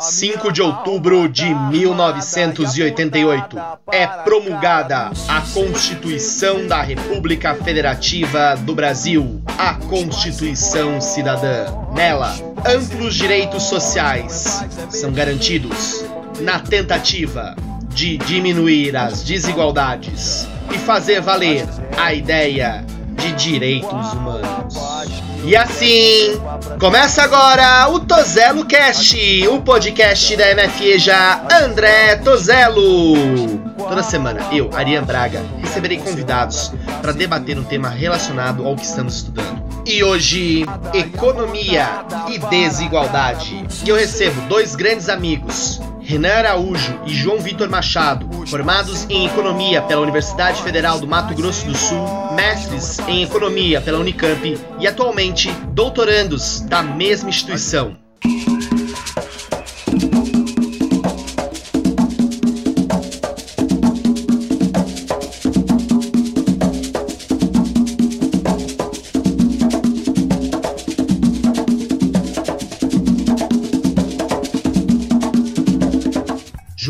5 de outubro de 1988, é promulgada a Constituição da República Federativa do Brasil, a Constituição Cidadã. Nela, amplos direitos sociais são garantidos na tentativa de diminuir as desigualdades e fazer valer a ideia de direitos humanos. E assim, começa agora o Tozelo Cast, o podcast da MFEJA André Tozelo. Toda semana, eu, Ariane Braga, receberei convidados para debater um tema relacionado ao que estamos estudando. E hoje, economia e desigualdade. E eu recebo dois grandes amigos, Renan Araújo e João Vitor Machado, formados em Economia pela Universidade Federal do Mato Grosso do Sul, mestres em Economia pela Unicamp e atualmente doutorandos da mesma instituição.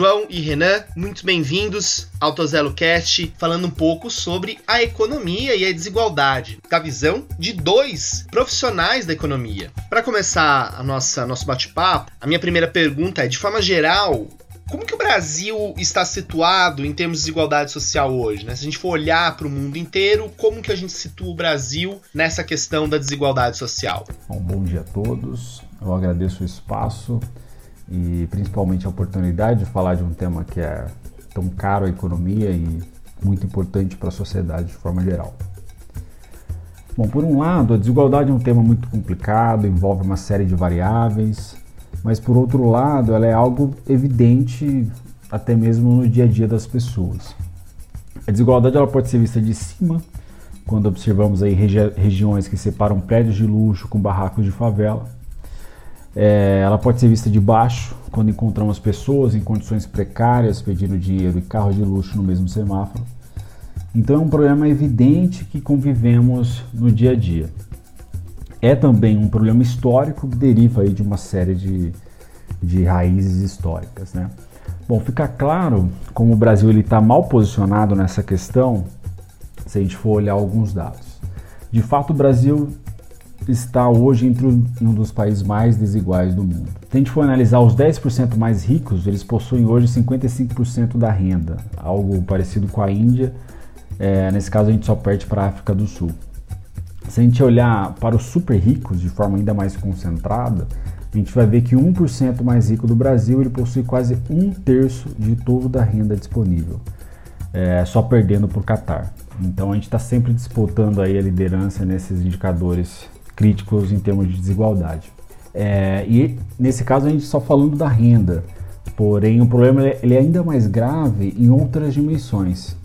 João e Renan, muito bem-vindos ao Tozelo Cast, falando um pouco sobre a economia e a desigualdade, da visão de dois profissionais da economia. Para começar a nossa nosso bate-papo, a minha primeira pergunta é, de forma geral, como que o Brasil está situado em termos de desigualdade social hoje? Né? Se a gente for olhar para o mundo inteiro, como que a gente situa o Brasil nessa questão da desigualdade social? Bom, bom dia a todos. Eu agradeço o espaço e principalmente a oportunidade de falar de um tema que é tão caro à economia e muito importante para a sociedade de forma geral. Bom, por um lado, a desigualdade é um tema muito complicado, envolve uma série de variáveis, mas por outro lado, ela é algo evidente até mesmo no dia a dia das pessoas. A desigualdade ela pode ser vista de cima, quando observamos aí regi regiões que separam prédios de luxo com barracos de favela, é, ela pode ser vista de baixo, quando encontramos pessoas em condições precárias pedindo dinheiro e carro de luxo no mesmo semáforo. Então é um problema evidente que convivemos no dia a dia. É também um problema histórico que deriva aí de uma série de, de raízes históricas. Né? Bom, fica claro como o Brasil está mal posicionado nessa questão se a gente for olhar alguns dados. De fato, o Brasil está hoje entre um dos países mais desiguais do mundo. Se a gente for analisar os 10% mais ricos, eles possuem hoje 55% da renda, algo parecido com a Índia. É, nesse caso, a gente só perde para a África do Sul. Se a gente olhar para os super ricos de forma ainda mais concentrada, a gente vai ver que 1% mais rico do Brasil ele possui quase um terço de toda a renda disponível, é, só perdendo para o Catar. Então a gente está sempre disputando aí a liderança nesses indicadores críticos em termos de desigualdade. É, e nesse caso a gente só falando da renda, porém o problema ele é ainda mais grave em outras dimensões.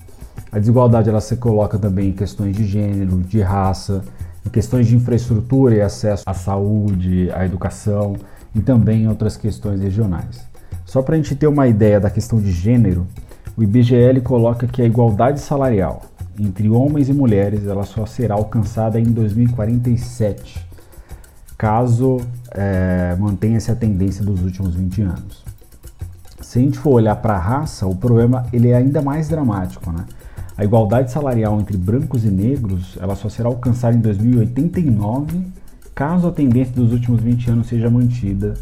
A desigualdade ela se coloca também em questões de gênero, de raça, em questões de infraestrutura e acesso à saúde, à educação e também em outras questões regionais. Só para a gente ter uma ideia da questão de gênero, o IBGE coloca que a igualdade salarial entre homens e mulheres ela só será alcançada em 2047, caso é, mantenha-se a tendência dos últimos 20 anos. Se a gente for olhar para a raça, o problema ele é ainda mais dramático, né? A igualdade salarial entre brancos e negros ela só será alcançada em 2089, caso a tendência dos últimos 20 anos seja mantida,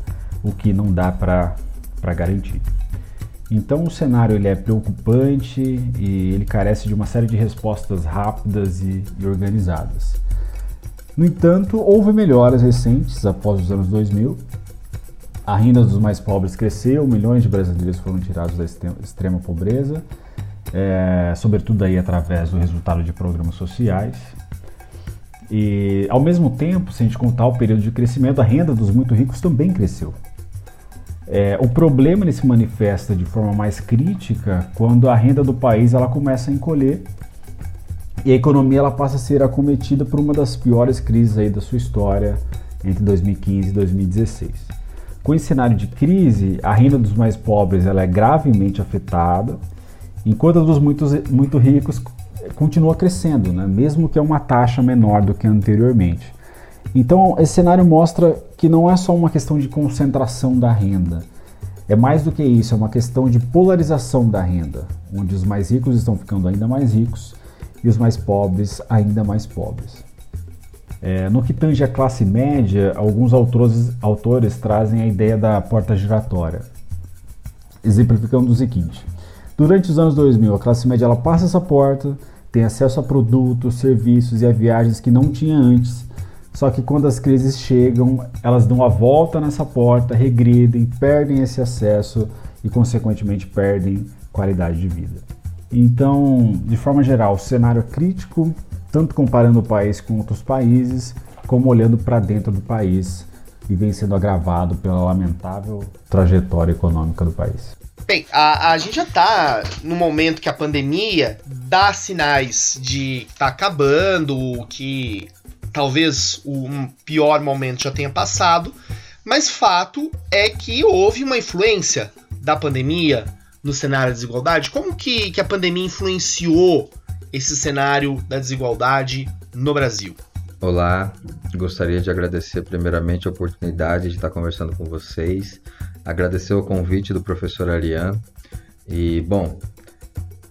o que não dá para garantir. Então o cenário ele é preocupante e ele carece de uma série de respostas rápidas e, organizadas. No entanto, houve melhoras recentes após os anos 2000. A renda dos mais pobres cresceu, milhões de brasileiros foram tirados da extrema pobreza, é, sobretudo aí através do resultado de programas sociais. E ao mesmo tempo, se a gente contar o período de crescimento, a renda dos muito ricos também cresceu. É, o problema ele se manifesta de forma mais crítica quando a renda do país ela começa a encolher e a economia ela passa a ser acometida por uma das piores crises aí da sua história entre 2015 e 2016. Com esse cenário de crise, a renda dos mais pobres ela é gravemente afetada, enquanto a dos muito, muito ricos continua crescendo, né? mesmo que é uma taxa menor do que anteriormente. Então, esse cenário mostra que não é só uma questão de concentração da renda, É mais do que isso, é uma questão de polarização da renda, onde os mais ricos estão ficando ainda mais ricos e os mais pobres ainda mais pobres. É, no que tange a classe média, alguns autores, autores trazem a ideia da porta giratória, exemplificando o seguinte: durante os anos 2000, a classe média ela passa essa porta, tem acesso a produtos, serviços e a viagens que não tinha antes. Só que quando as crises chegam, elas dão a volta nessa porta, regridem, perdem esse acesso e, consequentemente, perdem qualidade de vida. Então, de forma geral, o cenário é crítico, tanto comparando o país com outros países, como olhando para dentro do país e vem sendo agravado pela lamentável trajetória econômica do país. Bem, a, a gente já está no momento que a pandemia dá sinais de estar tá acabando, que talvez o pior momento já tenha passado, mas fato é que houve uma influência da pandemia no cenário da desigualdade. Como que, que a pandemia influenciou esse cenário da desigualdade no Brasil? Olá, gostaria de agradecer primeiramente a oportunidade de estar conversando com vocês, agradecer o convite do professor Ariane e, bom,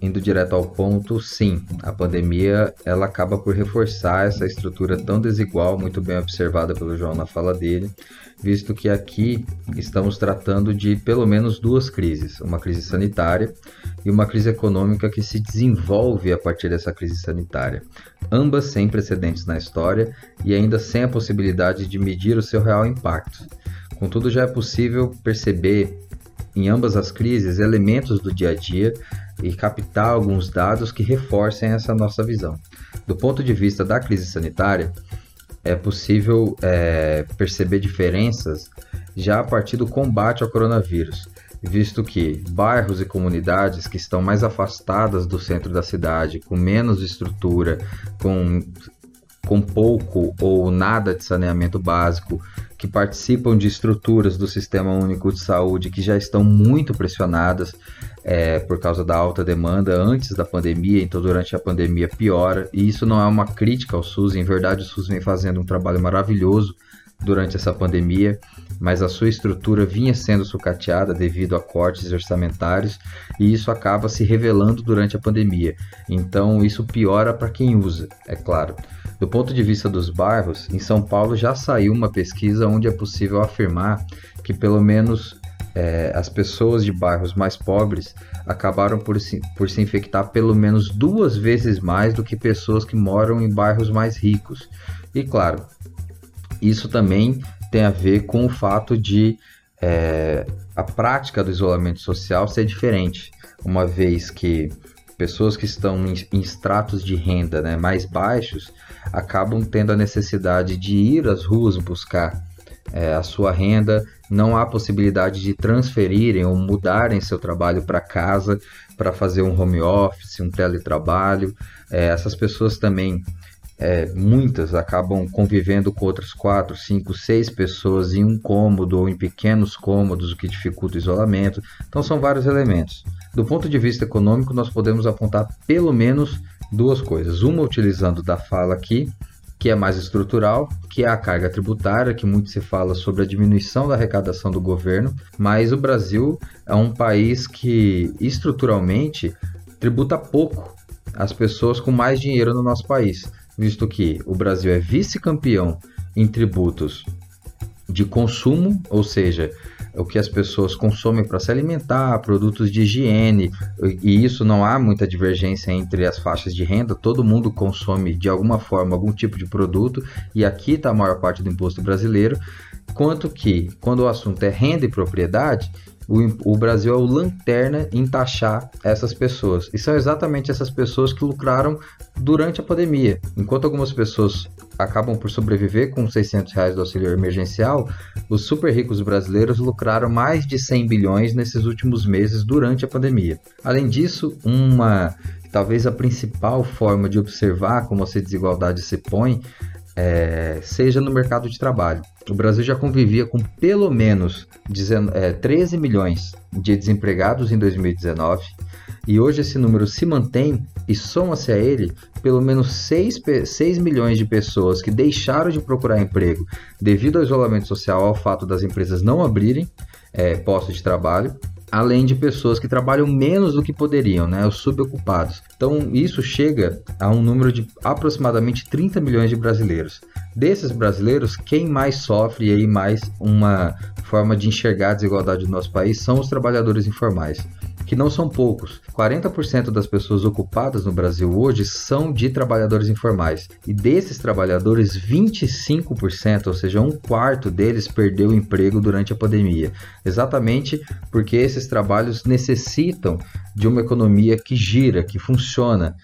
indo direto ao ponto, sim, a pandemia ela acaba por reforçar essa estrutura tão desigual, muito bem observada pelo João na fala dele, visto que aqui estamos tratando de pelo menos duas crises, uma crise sanitária e uma crise econômica que se desenvolve a partir dessa crise sanitária, ambas sem precedentes na história e ainda sem a possibilidade de medir o seu real impacto. Contudo, já é possível perceber em ambas as crises elementos do dia a dia e captar alguns dados que reforcem essa nossa visão. Do ponto de vista da crise sanitária, é possível é, perceber diferenças já a partir do combate ao coronavírus, visto que bairros e comunidades que estão mais afastadas do centro da cidade, com menos estrutura, com, com pouco ou nada de saneamento básico, que participam de estruturas do Sistema Único de Saúde que já estão muito pressionadas é, por causa da alta demanda antes da pandemia, então durante a pandemia piora. E isso não é uma crítica ao SUS, em verdade o SUS vem fazendo um trabalho maravilhoso durante essa pandemia, mas a sua estrutura vinha sendo sucateada devido a cortes orçamentários e isso acaba se revelando durante a pandemia. Então isso piora para quem usa, é claro. Do ponto de vista dos bairros, em São Paulo já saiu uma pesquisa onde é possível afirmar que pelo menos é, as pessoas de bairros mais pobres acabaram por se, por se infectar pelo menos duas vezes mais do que pessoas que moram em bairros mais ricos. E claro, isso também tem a ver com o fato de é, a prática do isolamento social ser diferente, uma vez que pessoas que estão em, em estratos de renda né, mais baixos acabam tendo a necessidade de ir às ruas buscar é, a sua renda, não há possibilidade de transferirem ou mudarem seu trabalho para casa para fazer um home office, um teletrabalho. É, essas pessoas também, é, muitas acabam convivendo com outras quatro, cinco, seis pessoas em um cômodo ou em pequenos cômodos, o que dificulta o isolamento. Então, são vários elementos. Do ponto de vista econômico, nós podemos apontar pelo menos duas coisas. Uma utilizando da fala aqui, que é mais estrutural, que é a carga tributária, que muito se fala sobre a diminuição da arrecadação do governo, mas o Brasil é um país que estruturalmente tributa pouco as pessoas com mais dinheiro no nosso país, visto que o Brasil é vice-campeão em tributos de consumo, ou seja, o que as pessoas consomem para se alimentar, produtos de higiene, e isso não há muita divergência entre as faixas de renda, todo mundo consome de alguma forma algum tipo de produto, e aqui está a maior parte do imposto brasileiro, quanto que, quando o assunto é renda e propriedade, o, o, Brasil é o lanterna em taxar essas pessoas. E são exatamente essas pessoas que lucraram durante a pandemia. Enquanto algumas pessoas acabam por sobreviver com 600 reais do auxílio emergencial, os super ricos brasileiros lucraram mais de 100 bilhões nesses últimos meses durante a pandemia. Além disso, uma talvez a principal forma de observar como essa desigualdade se põe é, seja no mercado de trabalho. O Brasil já convivia com pelo menos 13 é, milhões de desempregados em 2019 e hoje esse número se mantém e soma-se a ele pelo menos 6, 6 milhões de pessoas que deixaram de procurar emprego devido ao isolamento social, ao fato das empresas não abrirem é, postos de trabalho, além de pessoas que trabalham menos do que poderiam, né, os subocupados. Então, isso chega a um número de aproximadamente 30 milhões de brasileiros. Desses brasileiros, quem mais sofre aí mais uma forma de enxergar a desigualdade do nosso país são os trabalhadores informais que não são poucos. 40% das pessoas ocupadas no Brasil hoje são de trabalhadores informais. E desses trabalhadores, 25%, ou seja, um quarto deles perdeu o emprego durante a pandemia. Exatamente porque esses trabalhos necessitam de uma economia que gira, que funciona.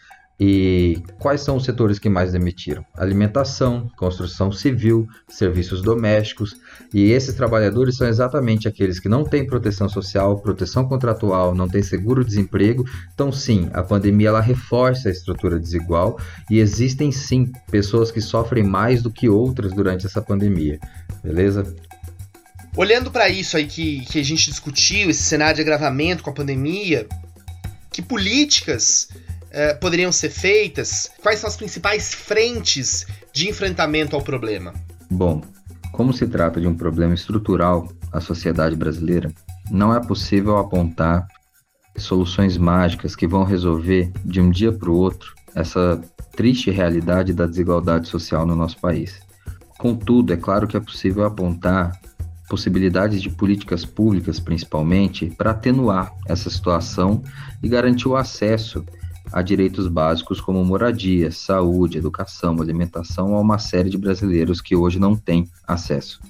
E quais são os setores que mais demitiram? Alimentação, construção civil, serviços domésticos. E esses trabalhadores são exatamente aqueles que não têm proteção social, proteção contratual, não têm seguro-desemprego. Então, sim, a pandemia ela reforça a estrutura desigual e existem sim pessoas que sofrem mais do que outras durante essa pandemia. Beleza? Olhando para isso aí que, que a gente discutiu, esse cenário de agravamento com a pandemia, que políticas eh, poderiam ser feitas? Quais são as principais frentes de enfrentamento ao problema? Bom, como se trata de um problema estrutural à sociedade brasileira, não é possível apontar soluções mágicas que vão resolver de um dia para o outro essa triste realidade da desigualdade social no nosso país. Contudo, é claro que é possível apontar possibilidades de políticas públicas, principalmente, para atenuar essa situação e garantir o acesso a direitos básicos como moradia, saúde, educação, alimentação a uma série de brasileiros que hoje não têm acesso.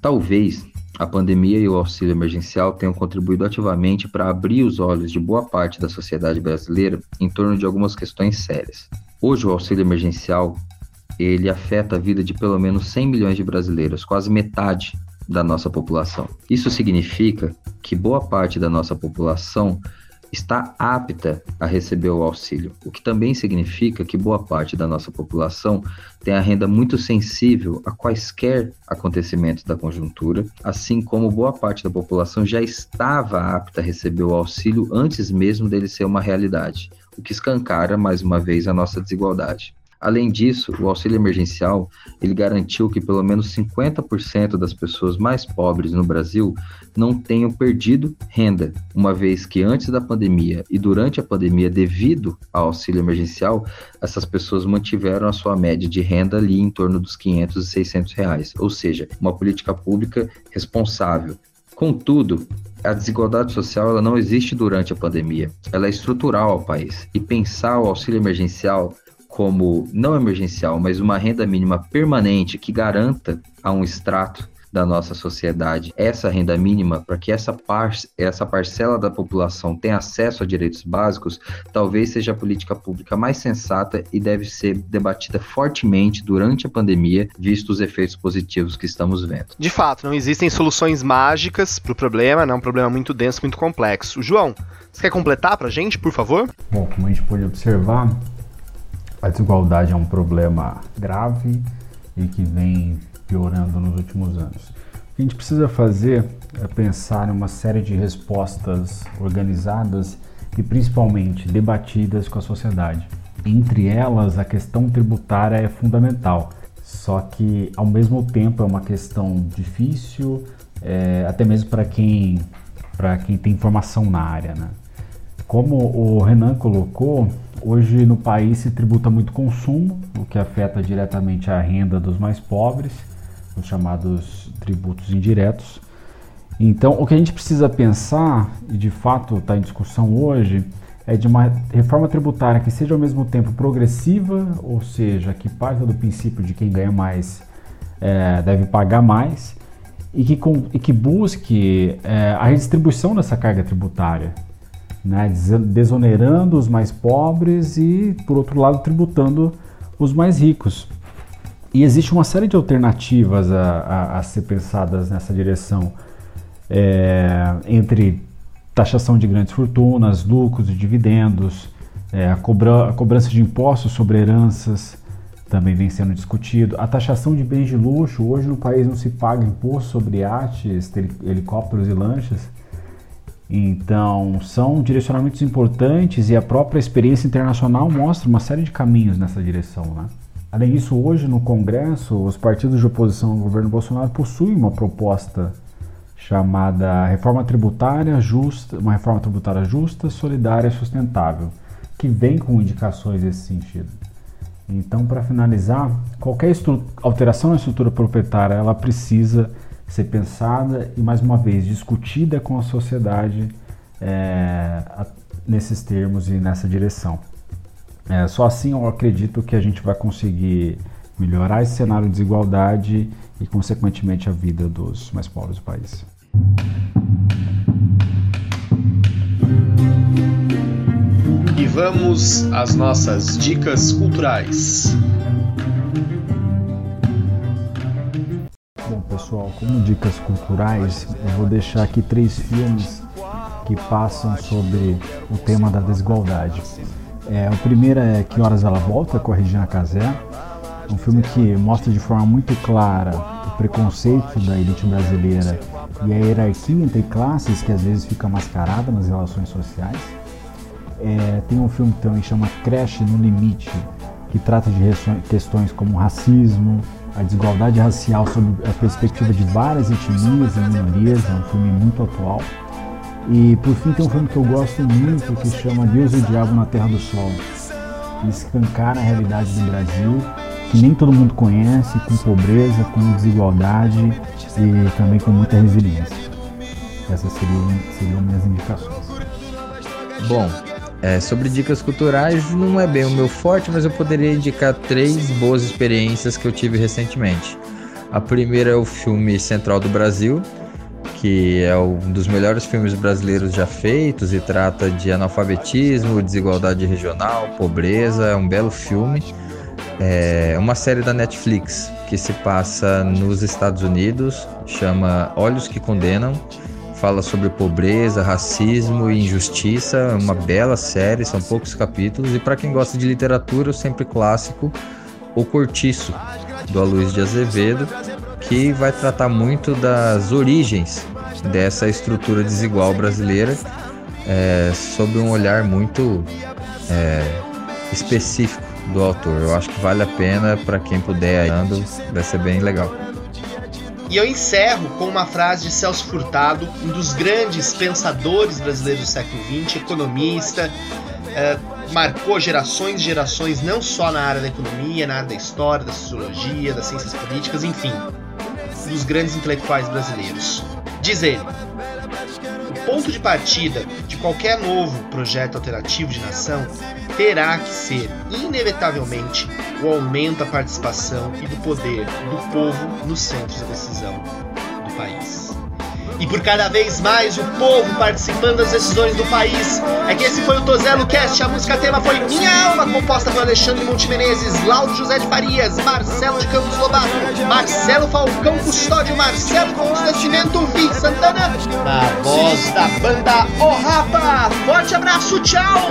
Talvez a pandemia e o auxílio emergencial tenham contribuído ativamente para abrir os olhos de boa parte da sociedade brasileira em torno de algumas questões sérias. Hoje o auxílio emergencial ele afeta a vida de pelo menos 100 milhões de brasileiros, quase metade da nossa população. Isso significa que boa parte da nossa população está apta a receber o auxílio, o que também significa que boa parte da nossa população tem a renda muito sensível a quaisquer acontecimentos da conjuntura, assim como boa parte da população já estava apta a receber o auxílio antes mesmo dele ser uma realidade, o que escancara mais uma vez a nossa desigualdade. Além disso, o auxílio emergencial ele garantiu que pelo menos 50% das pessoas mais pobres no Brasil não tenham perdido renda, uma vez que antes da pandemia e durante a pandemia, devido ao auxílio emergencial, essas pessoas mantiveram a sua média de renda ali em torno dos 500 e 600 reais, ou seja, uma política pública responsável. Contudo, a desigualdade social ela não existe durante a pandemia, ela é estrutural ao país. E pensar o auxílio emergencial como não emergencial, mas uma renda mínima permanente que garanta a um extrato da nossa sociedade essa renda mínima para que essa, par essa parcela da população tenha acesso a direitos básicos, talvez seja a política pública mais sensata e deve ser debatida fortemente durante a pandemia, visto os efeitos positivos que estamos vendo. De fato, não existem soluções mágicas para o problema, né? é um problema muito denso, muito complexo. João, você quer completar para a gente, por favor? Bom, como a gente pode observar, a desigualdade é um problema grave e que vem piorando nos últimos anos. O que a gente precisa fazer é pensar em uma série de respostas organizadas e principalmente debatidas com a sociedade. Entre elas, a questão tributária é fundamental, só que ao mesmo tempo é uma questão difícil, é, até mesmo para quem, quem tem formação na área. Né? Como o Renan colocou, hoje no país se tributa muito consumo, o que afeta diretamente a renda dos mais pobres, os chamados tributos indiretos. Então, o que a gente precisa pensar, e de fato está em discussão hoje, é de uma reforma tributária que seja ao mesmo tempo progressiva, ou seja, que parta do princípio de quem ganha mais é, deve pagar mais, e que, com, e que busque é, a redistribuição dessa carga tributária né, desonerando os mais pobres e, por outro lado, tributando os mais ricos. E existe uma série de alternativas a, a, a ser pensadas nessa direção, é, entre taxação de grandes fortunas, lucros e dividendos, é, a, cobra, a cobrança de impostos sobre heranças também vem sendo discutido, a taxação de bens de luxo. Hoje no país não se paga imposto sobre iates, helicópteros e lanchas. Então, são direcionamentos importantes e a própria experiência internacional mostra uma série de caminhos nessa direção. Né? Além disso, hoje no Congresso, os partidos de oposição ao governo Bolsonaro possuem uma proposta chamada Reforma Tributária Justa, uma reforma tributária justa, solidária e sustentável, que vem com indicações nesse sentido. Então, para finalizar, qualquer alteração na estrutura proprietária, ela precisa ser pensada e mais uma vez discutida com a sociedade é, nesses termos e nessa direção. É, só assim eu acredito que a gente vai conseguir melhorar esse cenário de desigualdade e, consequentemente, a vida dos mais pobres do país. E vamos às nossas dicas culturais. Pessoal, como dicas culturais, eu vou deixar aqui três filmes que passam sobre o tema da desigualdade. É, o primeiro é Que Horas Ela Volta, com a Regina Casé. É um filme que mostra de forma muito clara o preconceito da elite brasileira e a hierarquia entre classes que às vezes fica mascarada nas relações sociais. É, tem um filme que também chama Creche no Limite, que trata de questões como racismo, a desigualdade racial sob a perspectiva de várias etnias e minorias, é um filme muito atual. E por fim tem um filme que eu gosto muito que chama Deus e o Diabo na Terra do Sol. Ele escancara a realidade do Brasil, que nem todo mundo conhece, com pobreza, com desigualdade e também com muita resiliência. Essas seriam, seriam minhas indicações. Bom, é, sobre dicas culturais, não é bem o meu forte, mas eu poderia indicar três boas experiências que eu tive recentemente. A primeira é o filme Central do Brasil, que é um dos melhores filmes brasileiros já feitos e trata de analfabetismo, desigualdade regional, pobreza. É um belo filme. É uma série da Netflix que se passa nos Estados Unidos, chama Olhos que Condenam. Fala sobre pobreza, racismo e injustiça. É uma bela série, são poucos capítulos. E para quem gosta de literatura, o sempre clássico, O Cortiço, do Aloysio de Azevedo, que vai tratar muito das origens dessa estrutura desigual brasileira é, sob um olhar muito é, específico do autor. Eu acho que vale a pena para quem puder vai ser bem legal. E eu encerro com uma frase de Celso Furtado, um dos grandes pensadores brasileiros do século XX, economista, é, marcou gerações e gerações não só na área da economia, na área da história, da sociologia, das ciências políticas, enfim, dos grandes intelectuais brasileiros. Diz ele: o ponto de partida de qualquer novo projeto alternativo de nação terá que ser, inevitavelmente, o aumento da participação e do poder do povo nos centros da decisão do país e por cada vez mais o povo participando das decisões do país. É que esse foi o Tozelo Cast, a música tema foi Minha Alma, composta por Alexandre Montemenezes, Lauro José de Farias, Marcelo de Campos Lobato, Marcelo Falcão Custódio, Marcelo Campos Nascimento, Vi Santana, na voz da banda O Rapa. Forte abraço, tchau!